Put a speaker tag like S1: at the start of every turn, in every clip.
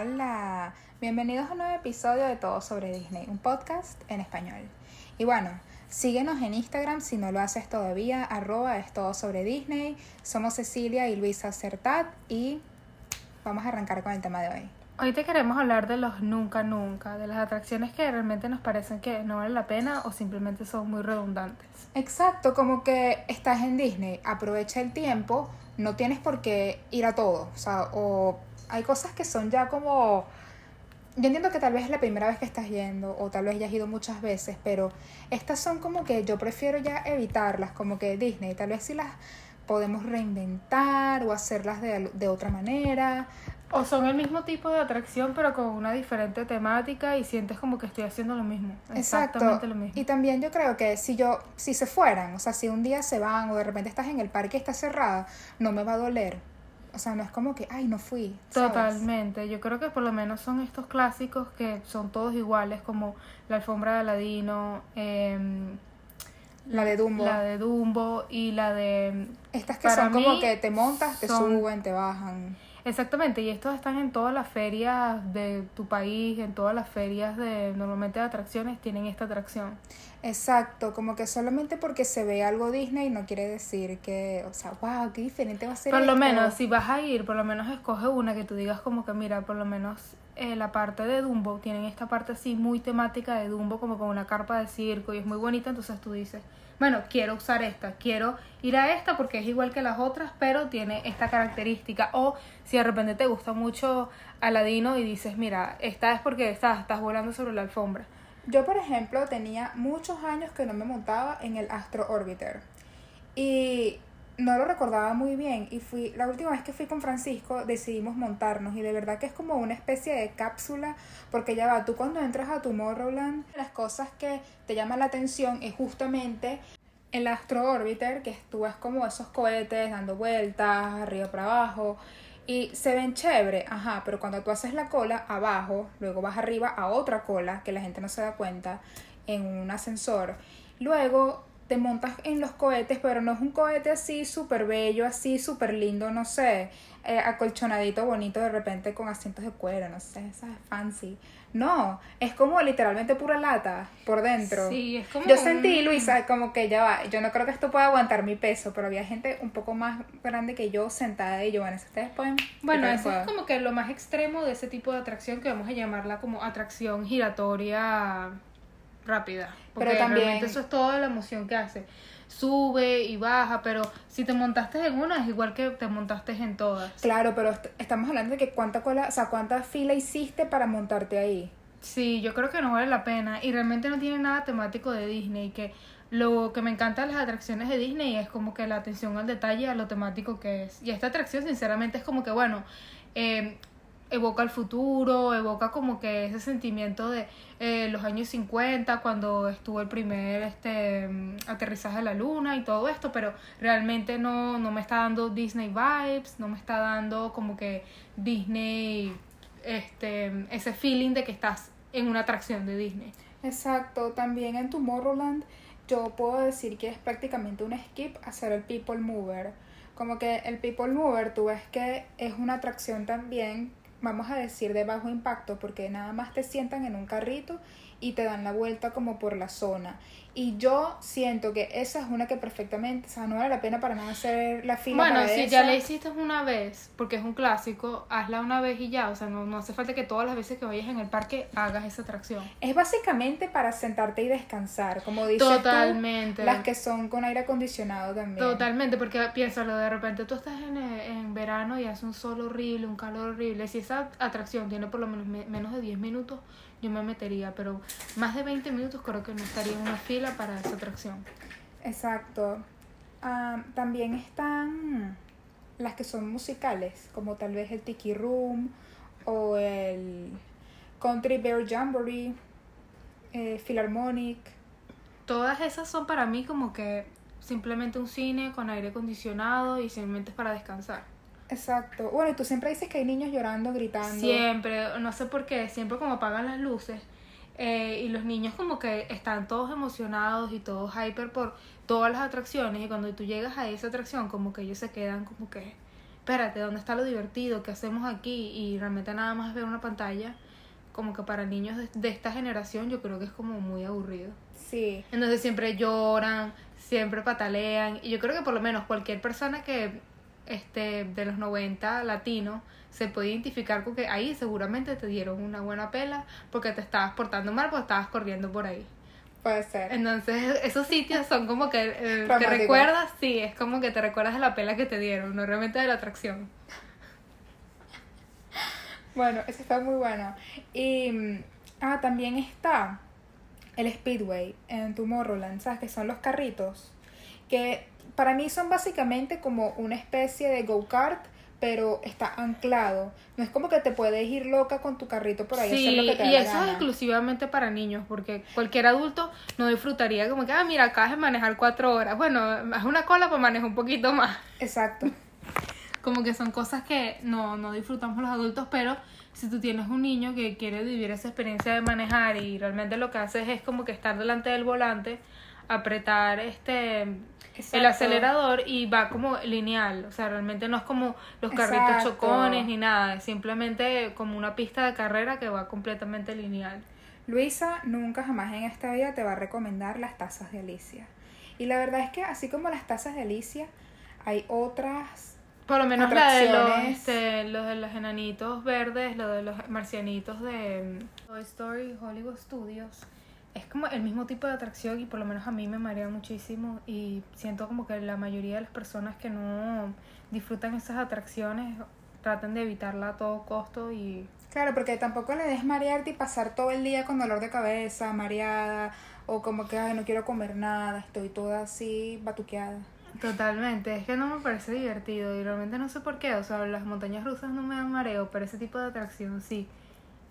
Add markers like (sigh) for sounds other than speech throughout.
S1: Hola, bienvenidos a un nuevo episodio de Todo sobre Disney, un podcast en español. Y bueno, síguenos en Instagram si no lo haces todavía, arroba es todo sobre Disney. Somos Cecilia y Luisa Certat y vamos a arrancar con el tema de hoy.
S2: Hoy te queremos hablar de los nunca nunca, de las atracciones que realmente nos parecen que no valen la pena o simplemente son muy redundantes.
S1: Exacto, como que estás en Disney, aprovecha el tiempo, no tienes por qué ir a todo, o sea, o hay cosas que son ya como... Yo entiendo que tal vez es la primera vez que estás yendo o tal vez ya has ido muchas veces, pero estas son como que yo prefiero ya evitarlas, como que Disney, tal vez si las podemos reinventar o hacerlas de, de otra manera.
S2: O son el mismo tipo de atracción, pero con una diferente temática y sientes como que estoy haciendo lo mismo. Exactamente lo mismo.
S1: Y también yo creo que si yo, si se fueran, o sea, si un día se van o de repente estás en el parque y está cerrada, no me va a doler o sea, no es como que, ay, no fui.
S2: Totalmente. Yo creo que por lo menos son estos clásicos que son todos iguales, como la alfombra de Aladino, em,
S1: la de Dumbo.
S2: La de Dumbo y la de...
S1: Estas que son como que te montas, te suben, te bajan.
S2: Exactamente, y estos están en todas las ferias de tu país, en todas las ferias de normalmente de atracciones tienen esta atracción.
S1: Exacto, como que solamente porque se ve algo Disney no quiere decir que, o sea, wow, qué diferente va a ser.
S2: Por lo menos, si vas a ir, por lo menos escoge una que tú digas como que, mira, por lo menos eh, la parte de Dumbo, tienen esta parte así muy temática de Dumbo, como con una carpa de circo y es muy bonita, entonces tú dices, bueno, quiero usar esta, quiero ir a esta porque es igual que las otras, pero tiene esta característica. O si de repente te gusta mucho Aladino y dices, mira, esta es porque estás, estás volando sobre la alfombra.
S1: Yo, por ejemplo, tenía muchos años que no me montaba en el Astro Orbiter. Y no lo recordaba muy bien. Y fui la última vez que fui con Francisco decidimos montarnos. Y de verdad que es como una especie de cápsula porque ya va, tú cuando entras a Tomorrowland las cosas que te llaman la atención es justamente el Astro Orbiter que tú ves como esos cohetes dando vueltas arriba para abajo y se ven chévere, ajá, pero cuando tú haces la cola abajo, luego vas arriba a otra cola que la gente no se da cuenta en un ascensor. Luego te montas en los cohetes, pero no es un cohete así súper bello, así súper lindo, no sé, eh, acolchonadito, bonito de repente con asientos de cuero, no sé, esa es fancy. No, es como literalmente pura lata por dentro.
S2: Sí, es como.
S1: Yo sentí, Luisa, como que ya va. Yo no creo que esto pueda aguantar mi peso, pero había gente un poco más grande que yo sentada y yo, bueno, ustedes pueden.
S2: Bueno, eso es como que lo más extremo de ese tipo de atracción que vamos a llamarla como atracción giratoria rápida. Porque pero también eso es toda la emoción que hace. Sube y baja, pero si te montaste en una es igual que te montaste en todas.
S1: Claro, pero estamos hablando de que cuánta cola, o sea, cuánta fila hiciste para montarte ahí.
S2: Sí, yo creo que no vale la pena y realmente no tiene nada temático de Disney, que lo que me encanta de las atracciones de Disney es como que la atención al detalle, a lo temático que es. Y esta atracción sinceramente es como que, bueno, eh, evoca el futuro, evoca como que ese sentimiento de eh, los años 50 cuando estuvo el primer este aterrizaje a la luna y todo esto, pero realmente no, no me está dando Disney vibes, no me está dando como que Disney este ese feeling de que estás en una atracción de Disney.
S1: Exacto, también en Tomorrowland yo puedo decir que es prácticamente un skip hacer el People Mover. Como que el People Mover, tú ves que es una atracción también vamos a decir de bajo impacto porque nada más te sientan en un carrito y te dan la vuelta como por la zona. Y yo siento que esa es una que perfectamente, o sea, no vale la pena para nada hacer la fila.
S2: Bueno, si ya la hiciste una vez, porque es un clásico, hazla una vez y ya, o sea, no, no hace falta que todas las veces que vayas en el parque hagas esa atracción.
S1: Es básicamente para sentarte y descansar, como dices Totalmente. las que son con aire acondicionado también.
S2: Totalmente, porque piénsalo, de repente tú estás en, en verano y hace un sol horrible, un calor horrible, si esa atracción tiene por lo menos menos de 10 minutos, yo me metería, pero más de 20 minutos creo que no estaría en una fila para esa atracción.
S1: Exacto. Ah, también están las que son musicales, como tal vez el Tiki Room o el Country Bear Jamboree, eh, Philharmonic.
S2: Todas esas son para mí como que simplemente un cine con aire acondicionado y simplemente es para descansar.
S1: Exacto. Bueno, y tú siempre dices que hay niños llorando, gritando.
S2: Siempre, no sé por qué, siempre como apagan las luces. Eh, y los niños como que están todos emocionados y todos hyper por todas las atracciones. Y cuando tú llegas a esa atracción, como que ellos se quedan como que espérate, ¿dónde está lo divertido? ¿Qué hacemos aquí? Y realmente nada más ver una pantalla, como que para niños de, de esta generación yo creo que es como muy aburrido.
S1: Sí.
S2: Entonces siempre lloran, siempre patalean. Y yo creo que por lo menos cualquier persona que este de los 90 latino se puede identificar con que ahí seguramente te dieron una buena pela porque te estabas portando mal porque estabas corriendo por ahí.
S1: Puede ser.
S2: Entonces esos sitios son como que eh, (laughs) te recuerdas, sí, es como que te recuerdas de la pela que te dieron, no realmente de la atracción.
S1: Bueno, eso está muy bueno. Y mm, ah, también está el Speedway en Tomorrowland, ¿sabes? Que son los carritos. Que para mí son básicamente como una especie de go-kart, pero está anclado. No es como que te puedes ir loca con tu carrito por ahí. a hacer
S2: Sí,
S1: lo que te da
S2: y
S1: la
S2: eso es exclusivamente para niños, porque cualquier adulto no disfrutaría como que, ah, mira, acabas de manejar cuatro horas. Bueno, es una cola, pues maneja un poquito más.
S1: Exacto. (laughs)
S2: Como que son cosas que no, no disfrutamos los adultos, pero si tú tienes un niño que quiere vivir esa experiencia de manejar y realmente lo que haces es como que estar delante del volante, apretar este el acelerador y va como lineal, o sea, realmente no es como los carritos
S1: Exacto.
S2: chocones ni nada, es simplemente como una pista de carrera que va completamente lineal.
S1: Luisa nunca jamás en esta vida te va a recomendar las tazas de Alicia. Y la verdad es que así como las tazas de Alicia, hay otras
S2: Por lo menos la de los, este, los de los enanitos verdes, lo de los marcianitos de mm, Toy Story Hollywood Studios. Es como el mismo tipo de atracción y por lo menos a mí me marea muchísimo y siento como que la mayoría de las personas que no disfrutan esas atracciones tratan de evitarla a todo costo y
S1: Claro, porque tampoco le des marearte y pasar todo el día con dolor de cabeza, mareada, o como que, ay, no quiero comer nada, estoy toda así batuqueada.
S2: totalmente, es que no me parece divertido y realmente no sé por qué, o sea, las montañas rusas no me dan mareo, pero ese tipo de atracción sí.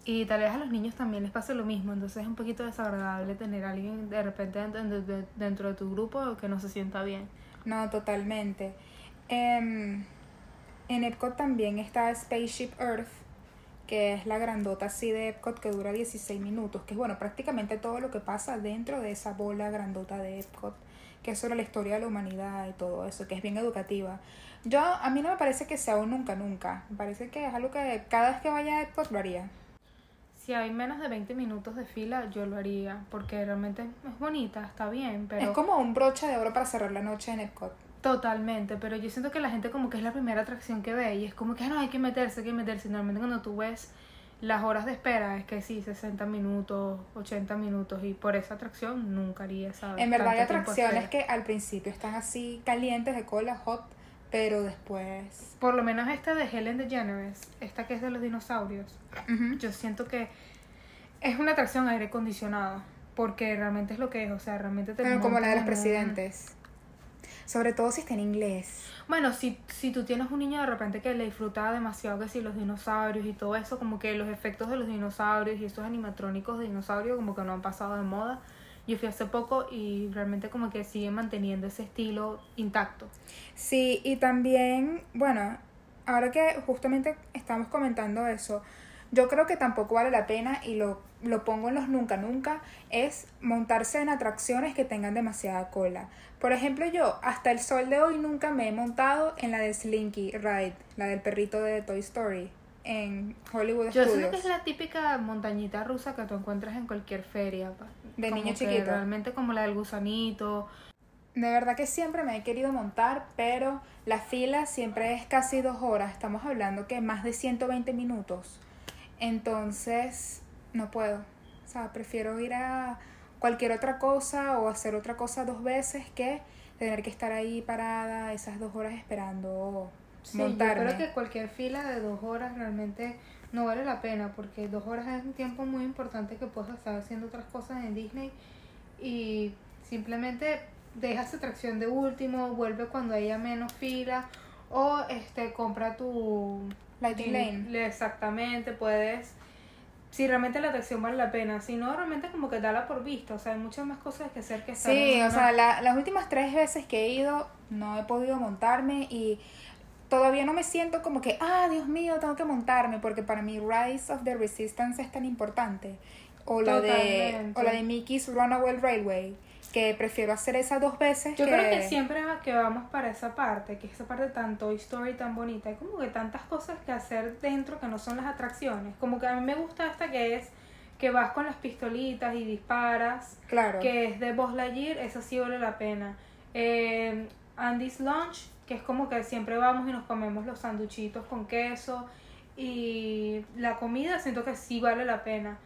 S2: Y tal vez a los niños también les pase lo mismo, entonces es un poquito desagradable tener a alguien de repente dentro, de- tu grupo que no se sienta bien.
S1: No, totalmente. Em, en Epcot también está Spaceship Earth, que es la grandota así de Epcot que dura 16 minutos, que es bueno, prácticamente todo lo que pasa dentro de esa bola grandota de Epcot, que es sobre la historia de la humanidad y todo eso, que es bien educativa. Yo, a mí no me parece que sea un nunca nunca, me parece que es algo que cada vez que vaya a Epcot lo haría.
S2: Si hay menos de 20 minutos de fila, yo lo haría, porque realmente es bonita, está bien, pero...
S1: Es como un broche de oro para cerrar la noche en Epcot.
S2: Totalmente, pero yo siento que la gente como que es la primera atracción que ve y es como que "Ah, no, hay que meterse, hay que meterse. Normalmente cuando tú ves las horas de espera es que sí, 60 minutos, 80 minutos y por esa atracción nunca haría esa
S1: En verdad hay atracciones que al principio están así calientes de cola, hot, pero después...
S2: Por lo menos esta de Helen DeGeneres, esta que es de los dinosaurios, yo siento que es una atracción aire acondicionado, porque realmente es lo que es, o sea, realmente te
S1: Bueno, como la de los presidentes. Sobre todo si está en inglés.
S2: Bueno, si, si tú tienes un niño de repente que le disfruta demasiado que si los dinosaurios y todo eso, como que los efectos de los dinosaurios y esos animatrónicos de dinosaurios como que no han pasado de moda. Yo fui hace poco y realmente como que siguen manteniendo ese estilo intacto.
S1: Sí, y también, bueno, ahora que justamente estamos comentando eso, yo creo que tampoco vale la pena y lo, lo pongo en los nunca nunca, es montarse en atracciones que tengan demasiada cola. Por ejemplo, yo hasta el sol de hoy nunca me he montado en la de Slinky Ride, la del perrito de Toy Story, en Hollywood
S2: Yo siento
S1: Studios.
S2: que es la típica montañita rusa que tú encuentras en cualquier feria.
S1: De niño chiquito.
S2: Realmente como la del gusanito.
S1: De verdad que siempre me he querido montar, pero la fila siempre es casi dos horas. Estamos hablando que más de 120 minutos. Entonces, no puedo. O sea, prefiero ir a cualquier otra cosa o hacer otra cosa dos veces que tener que estar ahí parada esas dos horas esperando
S2: Sí,
S1: montarme.
S2: yo creo que cualquier fila de dos horas realmente no vale la pena porque dos horas es un tiempo muy importante que puedes estar haciendo otras cosas en Disney y simplemente dejas atracción de último, vuelve cuando haya menos fila o este compra tu
S1: Lighting Lane.
S2: Exactamente, puedes si realmente la atracción vale la pena, si no realmente como que dala por visto, o sea, hay muchas más cosas que hacer que estar
S1: Sí,
S2: en
S1: o
S2: una-
S1: sea, la- las últimas tres veces que he ido no he podido montarme y todavía no me siento como que, ah, Dios mío, tengo que montarme, porque para mí Rise of the Resistance es tan importante. O la, de, o la de Mickey's Runaway Railway, que prefiero hacer esas dos veces.
S2: Yo creo que siempre que vamos para esa parte, que esa parte tan Toy Story tan bonita, hay como que tantas cosas que hacer dentro que no son las atracciones. Como que a mí me gusta esta que es que vas con las pistolitas y disparas.
S1: Claro.
S2: Que es de Buzz Lightyear, esa sí vale la pena. Eh, Andy's Lunch, que es como que siempre vamos y nos comemos los sanduchitos con queso. Y la comida siento que sí vale la pena.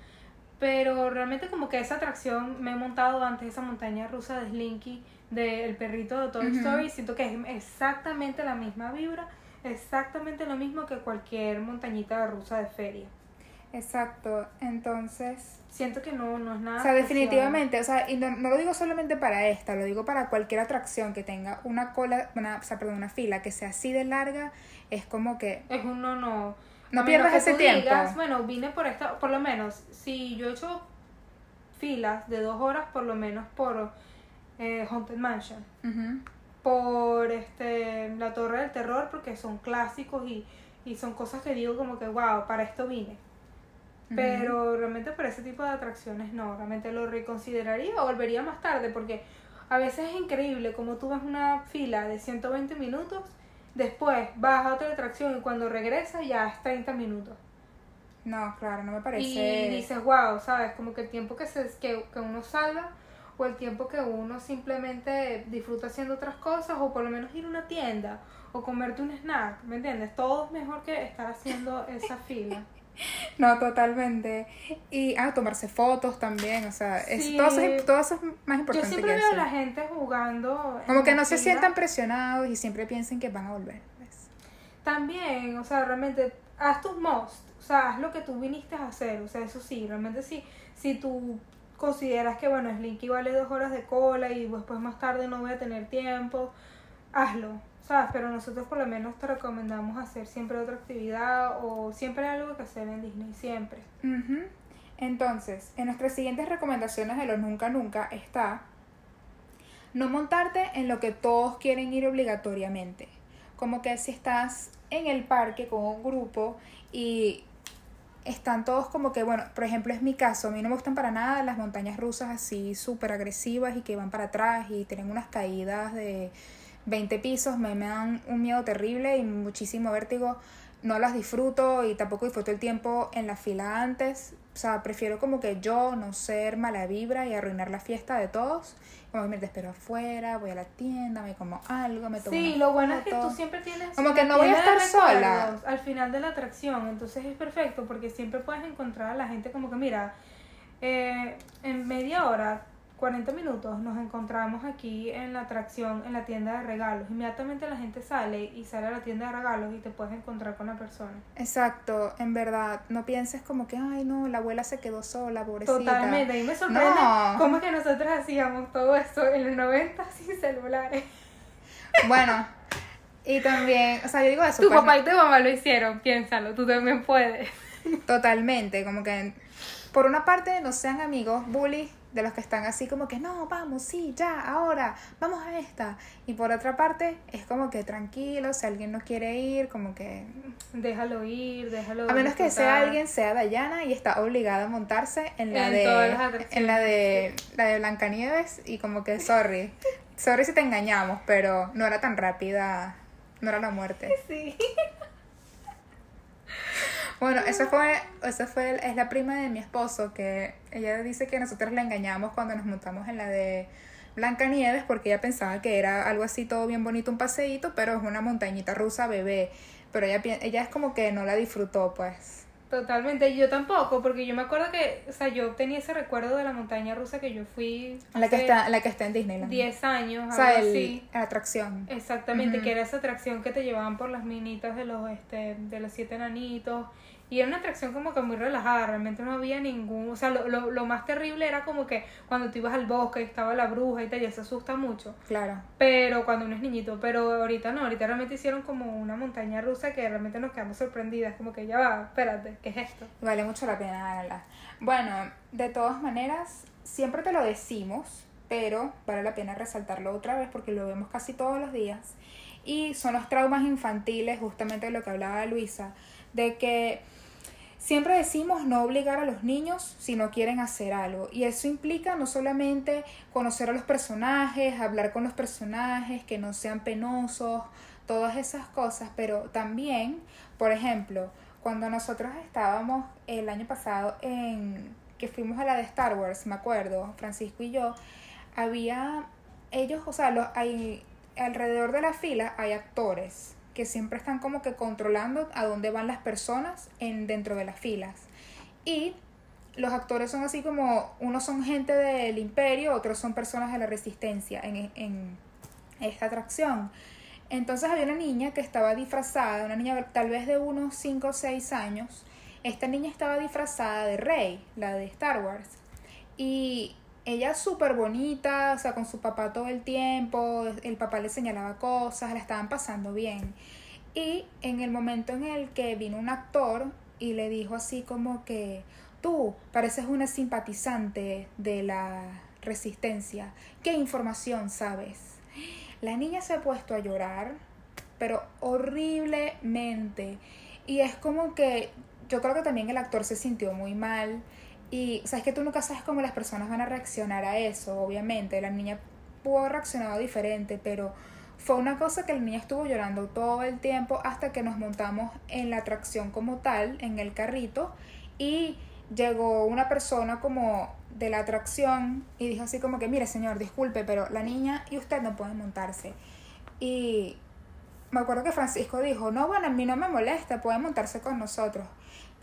S2: Pero realmente como que esa atracción me he montado antes, esa montaña rusa de Slinky, del perrito de Toy Story, siento que es exactamente la misma vibra, exactamente lo mismo que cualquier montañita rusa de feria.
S1: Exacto, entonces...
S2: Siento que no, no es nada.
S1: O sea, definitivamente, o sea, y no, no, lo digo solamente para esta, lo digo para cualquier atracción que tenga una cola, una, o sea, perdón, una fila que sea así de larga, es como que...
S2: Es un no, no.
S1: No pierdas ese tiempo.
S2: bueno, vine por esta, por lo menos, si yo he hecho filas de dos horas, por lo menos por eh, Haunted Mansion, por este la Torre del Terror, porque son clásicos y, y son cosas que digo como que, wow, para esto vine. Pero realmente por ese tipo de atracciones no, realmente lo reconsideraría o volvería más tarde porque a veces es increíble como tú ves una fila de 120 minutos, después vas a otra atracción y cuando regresas ya es 30 minutos.
S1: No, claro, no me parece.
S2: Y dices, wow, ¿sabes? Como que el tiempo que, se, que, que uno salga o el tiempo que uno simplemente disfruta haciendo otras cosas o por lo menos ir a una tienda o comerte un snack, ¿me entiendes? Todo es mejor que estar haciendo (laughs) esa fila. (laughs)
S1: No, totalmente. Y, ah, tomarse fotos también, o sea, es, todo, eso, todo, eso, es más importante.
S2: Yo siempre veo a la gente jugando.
S1: Como que no se sientan presionados y siempre piensen que van a volver. Pues.
S2: También, o sea, realmente, haz tus most, o sea, haz lo que tú viniste a hacer, o sea, eso sí, realmente sí, si tú consideras que, bueno, Slinky vale dos horas de cola y después más tarde no voy a tener tiempo, hazlo. ¿Sabes? Pero nosotros por lo menos te recomendamos hacer siempre otra actividad o siempre algo que hacer en Disney, siempre.
S1: Entonces, en nuestras siguientes recomendaciones de los nunca nunca está no montarte en lo que todos quieren ir obligatoriamente. Como que si estás en el parque con un grupo y están todos como que, bueno, por ejemplo es mi caso, a mí no me gustan para nada las montañas rusas así súper agresivas y que van para atrás y tienen unas caídas de 20 pisos me, me dan un miedo terrible y muchísimo vértigo. No las disfruto y tampoco disfruto el tiempo en la fila antes. O sea, prefiero como que yo no ser mala vibra y arruinar la fiesta de todos. Como que me espero afuera, voy a la tienda, me como algo, me tomo
S2: Sí, lo bueno es que tú siempre tienes...
S1: Como que no voy a estar sola.
S2: Al final de la atracción, entonces es perfecto porque siempre puedes encontrar a la gente como que, mira, eh, en media hora 40 minutos nos encontramos aquí en la atracción, en la tienda de regalos. Inmediatamente la gente sale y sale a la tienda de regalos y te puedes encontrar con la persona.
S1: Exacto, en verdad, no pienses como que, ay no, la abuela se quedó sola, pobrecita.
S2: Totalmente, y me sorprende cómo es que nosotros hacíamos todo esto en los 90 (laughs) sin celulares.
S1: Bueno, y también, o sea, yo digo eso.
S2: Tu pues, papá y tu mamá lo hicieron, piénsalo, tú también puedes.
S1: Totalmente, como que por una parte no sean amigos, bullies de los que están así como que no, vamos, sí, ya, ahora, vamos a esta. Y por otra parte, es como que tranquilo, si alguien no quiere ir, como que...
S2: Déjalo ir, déjalo
S1: A menos que sea alguien, sea Dayana y está obligada a montarse en la de... en la de, la de Blancanieves y como que, sorry, sorry si te engañamos, pero no era tan rápida, no era la muerte. (laughs)
S2: Sí.
S1: Bueno, esa fue, esa fue, es la prima de mi esposo, que ella dice que nosotros la engañamos cuando nos montamos en la de Blanca Nieves, porque ella pensaba que era algo así todo bien bonito, un paseíto, pero es una montañita rusa bebé. Pero ella, ella es como que no la disfrutó, pues.
S2: Totalmente, yo tampoco, porque yo me acuerdo que, o sea, yo tenía ese recuerdo de la montaña rusa que yo fui.
S1: La que está, la que está en Disneyland.
S2: 10 años,
S1: o sea, el, La atracción.
S2: Exactamente, que era esa atracción que te llevaban por las minitas de los, este, de los siete enanitos y era una atracción como que muy relajada, realmente no había ningún, o sea, lo, lo, lo más terrible era como que cuando tú ibas al bosque y estaba la bruja y tal, ya se asusta mucho.
S1: Claro.
S2: Pero cuando uno es niñito, pero ahorita no, ahorita realmente hicieron como una montaña rusa que realmente nos quedamos sorprendidas, como que ya va, espérate, ¿qué es esto?
S1: Vale mucho la pena, Ana. Bueno, de todas maneras, siempre te lo decimos, pero vale la pena resaltarlo otra vez porque lo vemos casi todos los días. Y son los traumas infantiles, justamente de lo que hablaba Luisa, de que Siempre decimos no obligar a los niños si no quieren hacer algo. Y eso implica no solamente conocer a los personajes, hablar con los personajes, que no sean penosos, todas esas cosas, pero también, por ejemplo, cuando nosotros estábamos el año pasado en que fuimos a la de Star Wars, me acuerdo, Francisco y yo, había ellos, o sea, los, hay alrededor de la fila hay actores que siempre están como que controlando a dónde van las personas en, dentro de las filas. Y los actores son así como, unos son gente del imperio, otros son personas de la resistencia en, en esta atracción. Entonces había una niña que estaba disfrazada, una niña tal vez de unos 5 o 6 años. Esta niña estaba disfrazada de Rey, la de Star Wars. Y ella súper bonita, o sea, con su papá todo el tiempo, el papá le señalaba cosas, la estaban pasando bien. Y en el momento en el que vino un actor y le dijo así como que tú pareces una simpatizante de la resistencia, ¿qué información sabes? La niña se ha puesto a llorar, pero horriblemente. Y es como que yo creo que también el actor se sintió muy mal y sabes que tú nunca sabes cómo las personas van a reaccionar a eso, obviamente. La niña pudo haber reaccionado diferente, pero fue una cosa que la niña estuvo llorando todo el tiempo hasta que nos montamos en la atracción como tal, en el carrito, y llegó una persona como de la atracción y dijo así como que, mire señor, disculpe, pero la niña y usted no pueden montarse. Y me acuerdo que Francisco dijo, no, bueno, a mí no me molesta, puede montarse con nosotros.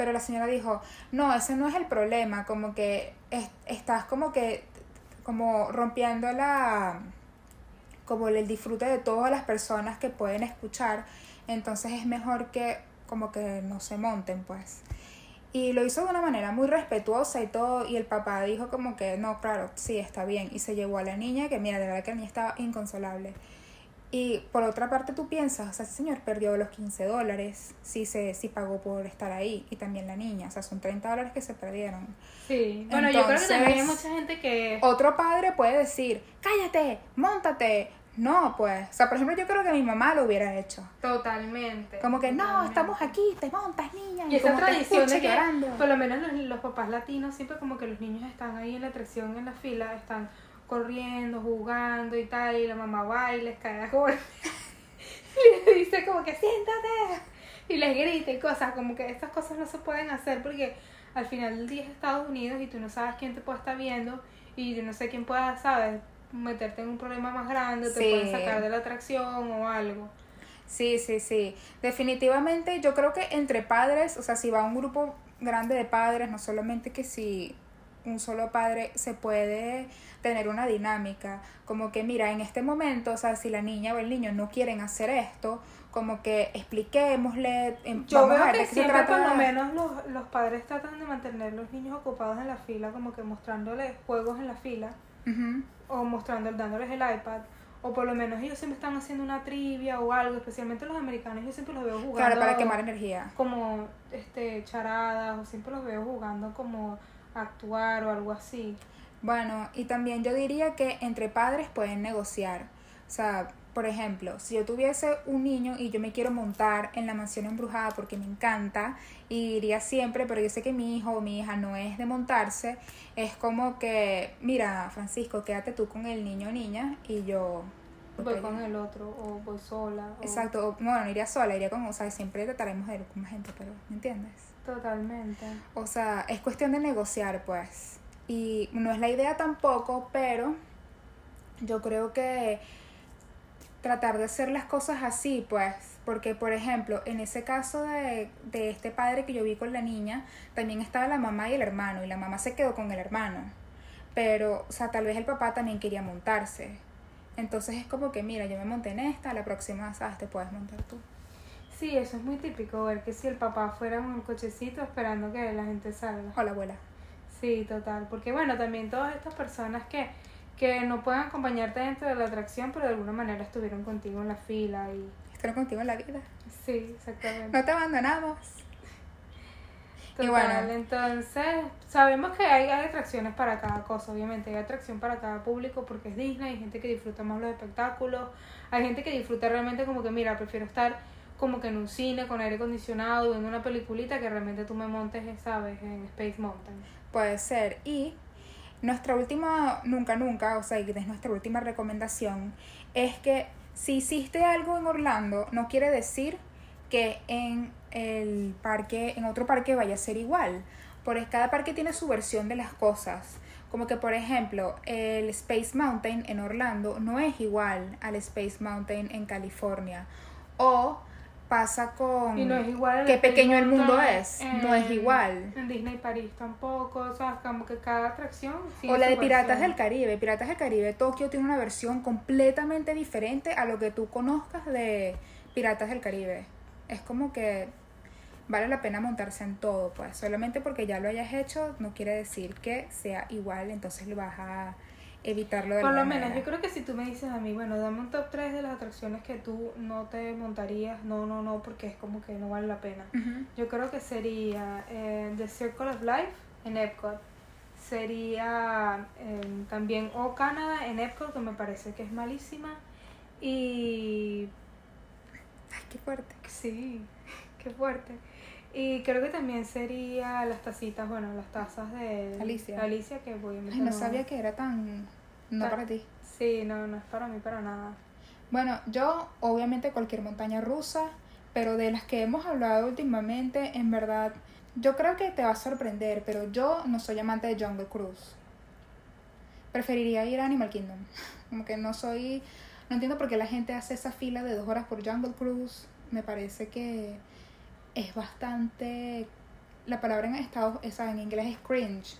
S1: Pero la señora dijo, no, ese no es el problema, como que estás como que, como rompiendo la, como el disfrute de todas las personas que pueden escuchar, entonces es mejor que como que no se monten, pues. Y lo hizo de una manera muy respetuosa y todo, y el papá dijo como que, no, claro, sí, está bien, y se llevó a la niña, que mira, de verdad que la niña estaba inconsolable. Y por otra parte tú piensas, o sea, ese señor perdió los 15 dólares si, se, si pagó por estar ahí y también la niña, o sea, son 30 dólares que se perdieron.
S2: Sí, bueno, yo creo que también hay mucha gente que...
S1: Otro padre puede decir, cállate, montate. No, pues, o sea, por ejemplo, yo creo que mi mamá lo hubiera hecho.
S2: Totalmente.
S1: Como que, no, estamos aquí, te montas, niña.
S2: Y, esa tradición de que, por lo menos los, los papás latinos, siempre como que los niños están ahí en la atracción, en la fila, están corriendo, jugando y tal, y la mamá va y les cae a gol. (laughs) y le dice como que siéntate y les grita y cosas, como que estas cosas no se pueden hacer porque al final del día es Estados Unidos y tú no sabes quién te puede estar viendo y yo no sé quién pueda, sabes, meterte en un problema más grande, te pueden sacar de la atracción o algo.
S1: Sí, sí, sí. Definitivamente yo creo que entre padres, o sea, si va un grupo grande de padres, no solamente que si un solo padre se puede tener una dinámica, como que mira, en este momento, o sea, si la niña o el niño no quieren hacer esto, como que expliquémosle,
S2: em, Yo vamos a ver que siempre por lo menos los, los padres tratan de mantener los niños ocupados en la fila, como que mostrándoles juegos en la fila, o mostrando, dándoles el iPad, o por lo menos ellos siempre están haciendo una trivia o algo, especialmente los americanos, yo siempre los veo jugando.
S1: Claro, para quemar energía.
S2: Como este charadas, o siempre los veo jugando como actuar o algo así.
S1: Bueno, y también yo diría que entre padres pueden negociar. O sea, por ejemplo, si yo tuviese un niño y yo me quiero montar en la mansión embrujada porque me encanta y iría siempre, pero yo sé que mi hijo o mi hija no es de montarse, es como que, mira, Francisco, quédate tú con el niño o niña y yo
S2: voy con el otro o voy sola.
S1: Exacto, bueno, no iría sola, iría con, o sea, siempre trataremos de ir con más gente, pero ¿me entiendes?
S2: Totalmente.
S1: O sea, es cuestión de negociar, pues. Y no es la idea tampoco, pero yo creo que tratar de hacer las cosas así, pues, porque por ejemplo, en ese caso de, de este padre que yo vi con la niña, también estaba la mamá y el hermano, y la mamá se quedó con el hermano. Pero, o sea, tal vez el papá también quería montarse. Entonces es como que, mira, yo me monté en esta, la próxima, ¿sabes? Te puedes montar tú.
S2: Sí, eso es muy típico, ver que si el papá fuera en un cochecito esperando que la gente salga.
S1: O la abuela.
S2: Sí, total. Porque bueno, también todas estas personas que, que no pueden acompañarte dentro de la atracción, pero de alguna manera estuvieron contigo en la fila y...
S1: Estuvieron contigo en la vida.
S2: Sí, exactamente.
S1: No te abandonamos.
S2: Total, y bueno. entonces sabemos que hay, hay, atracciones para cada cosa, obviamente, hay atracción para cada público porque es Disney, hay gente que disfruta más los espectáculos, hay gente que disfruta realmente como que, mira, prefiero estar como que en un cine con aire acondicionado viendo una peliculita que realmente tú me montes, ¿sabes? En Space Mountain.
S1: Puede ser. Y nuestra última, nunca, nunca, o sea, es nuestra última recomendación, es que si hiciste algo en Orlando, no quiere decir que en el parque, en otro parque vaya a ser igual. Porque cada parque tiene su versión de las cosas. Como que, por ejemplo, el Space Mountain en Orlando no es igual al Space Mountain en California. O pasa con
S2: Y no es igual.
S1: qué pequeño el mundo es. No es igual.
S2: En Disney París tampoco, o sea, como que cada atracción.
S1: O la de Piratas
S2: versión.
S1: del Caribe. Piratas del Caribe, Tokio tiene una versión completamente diferente a lo que tú conozcas de Piratas del Caribe. Es como que vale la pena montarse en todo, pues. Solamente porque ya lo hayas hecho no quiere decir que sea igual, entonces lo vas a evitarlo de
S2: Por lo menos,
S1: manera.
S2: yo creo que si tú me dices a mí, bueno, dame un top 3 de las atracciones que tú no te montarías, no, no, no, porque es como que no vale la pena. Yo creo que sería eh, The Circle of Life en Epcot. Sería eh, también O Canada en Epcot, que me parece que es malísima. Y
S1: Ay, qué fuerte.
S2: sí, (laughs) qué fuerte. Y creo que también sería las tacitas, bueno, las tazas de
S1: Alicia.
S2: Alicia que voy a
S1: Ay, no sabía que era tan... No
S2: Ta-
S1: para ti.
S2: Sí, no, no es para mí para nada.
S1: Bueno, yo obviamente cualquier montaña rusa, pero de las que hemos hablado últimamente, en verdad, yo creo que te va a sorprender, pero yo no soy amante de Jungle Cruise. Preferiría ir a Animal Kingdom. (laughs) Como que no soy, no entiendo por qué la gente hace esa fila de dos horas por Jungle Cruise. Me parece que es bastante, la palabra en Estados, esa en inglés es cringe,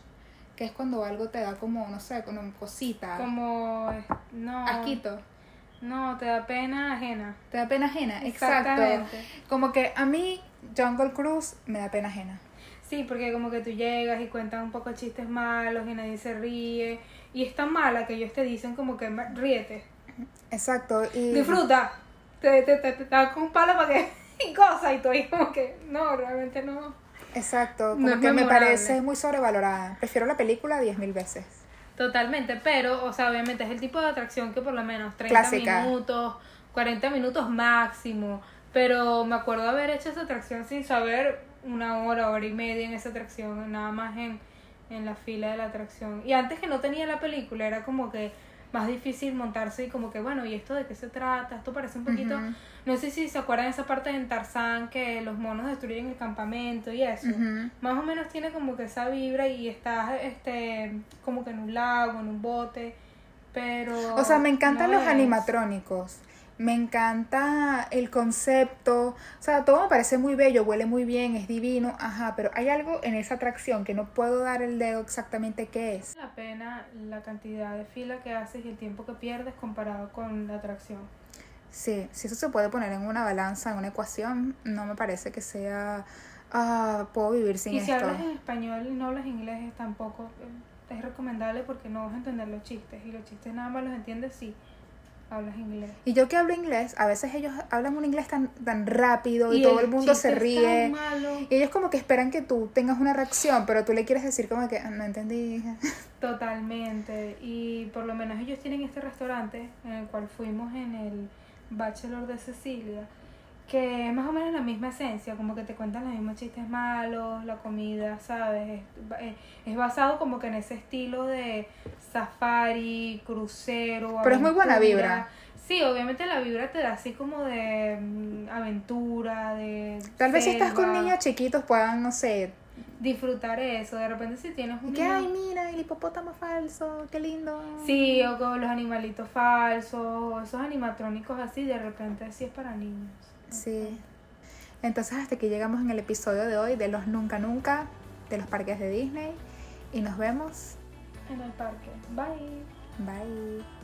S1: que es cuando algo te da como, no sé, como cosita,
S2: Como, no.
S1: asquito.
S2: No, te da pena ajena.
S1: Te da pena ajena, exacto.
S2: Exactamente.
S1: Como que a mí Jungle Cruise me da pena ajena.
S2: Sí, porque como que tú llegas y cuentas un poco chistes malos y nadie se ríe. Y es tan mala que ellos te dicen como que "Ma- ríete,
S1: Exacto. Y
S2: disfruta. Te, te, te, te da con un palo para que (laughs) y cosa y tú ahí como que no, realmente no.
S1: Exacto. Como
S2: No
S1: que me parece muy sobrevalorada. Prefiero la película diez mil veces.
S2: Totalmente, pero, o sea, obviamente es el tipo de atracción que por lo menos 30
S1: Clásica.
S2: minutos, 40 minutos máximo. Pero me acuerdo haber hecho esa atracción sin saber una hora, hora y media en esa atracción, nada más en, en la fila de la atracción. Y antes que no tenía la película, era como que más difícil montarse y como que, bueno, ¿y esto de qué se trata? Esto parece un poquito... No sé si se acuerdan de esa parte en Tarzán que los monos destruyen el campamento y eso más o menos tiene como que esa vibra y estás este como que en un lago, en un bote, pero
S1: O sea, me encantan
S2: no
S1: los
S2: es-
S1: animatrónicos. Me encanta el concepto. O sea, todo me parece muy bello, huele muy bien, es divino. Ajá, pero hay algo en esa atracción que no puedo dar el dedo exactamente qué es.
S2: la pena la cantidad de fila que haces y el tiempo que pierdes comparado con la atracción.
S1: Sí, si eso se puede poner en una balanza, en una ecuación, no me parece que sea. Ah, puedo vivir sin
S2: y si
S1: esto.
S2: hablas en español y no hablas inglés tampoco eh, es recomendable porque no vas a entender los chistes y los chistes nada más los entiendes si hablas inglés.
S1: Y yo que hablo inglés, a veces ellos hablan un inglés tan, tan rápido y,
S2: Y
S1: todo
S2: el
S1: el mundo se ríe.
S2: tan malo.
S1: Y ellos como que esperan que tú tengas una reacción, pero tú le quieres decir como que "Ah, no entendí.
S2: Totalmente. Y por lo menos ellos tienen este restaurante en el cual fuimos en el Bachelor de Cecilia, que es más o menos la misma esencia, como que te cuentan los mismos chistes malos, la comida, ¿sabes? Es, eh, es basado como que en ese estilo de safari, crucero.
S1: Pero es muy buena vibra.
S2: Sí, obviamente la vibra te da así como de mm, aventura, de...
S1: Tal vez si estás con niños chiquitos puedan, no sé,
S2: disfrutar eso. De repente si tienes un
S1: que
S2: niño-
S1: ay mira, el hipopótamo falso, qué lindo.
S2: Sí, o con los animalitos falsos, o esos animatrónicos así, de repente sí es para niños.
S1: Sí. Entonces hasta aquí llegamos en el episodio de hoy de los nunca nunca de los parques de Disney y nos vemos.
S2: En el parque. Bye.
S1: Bye.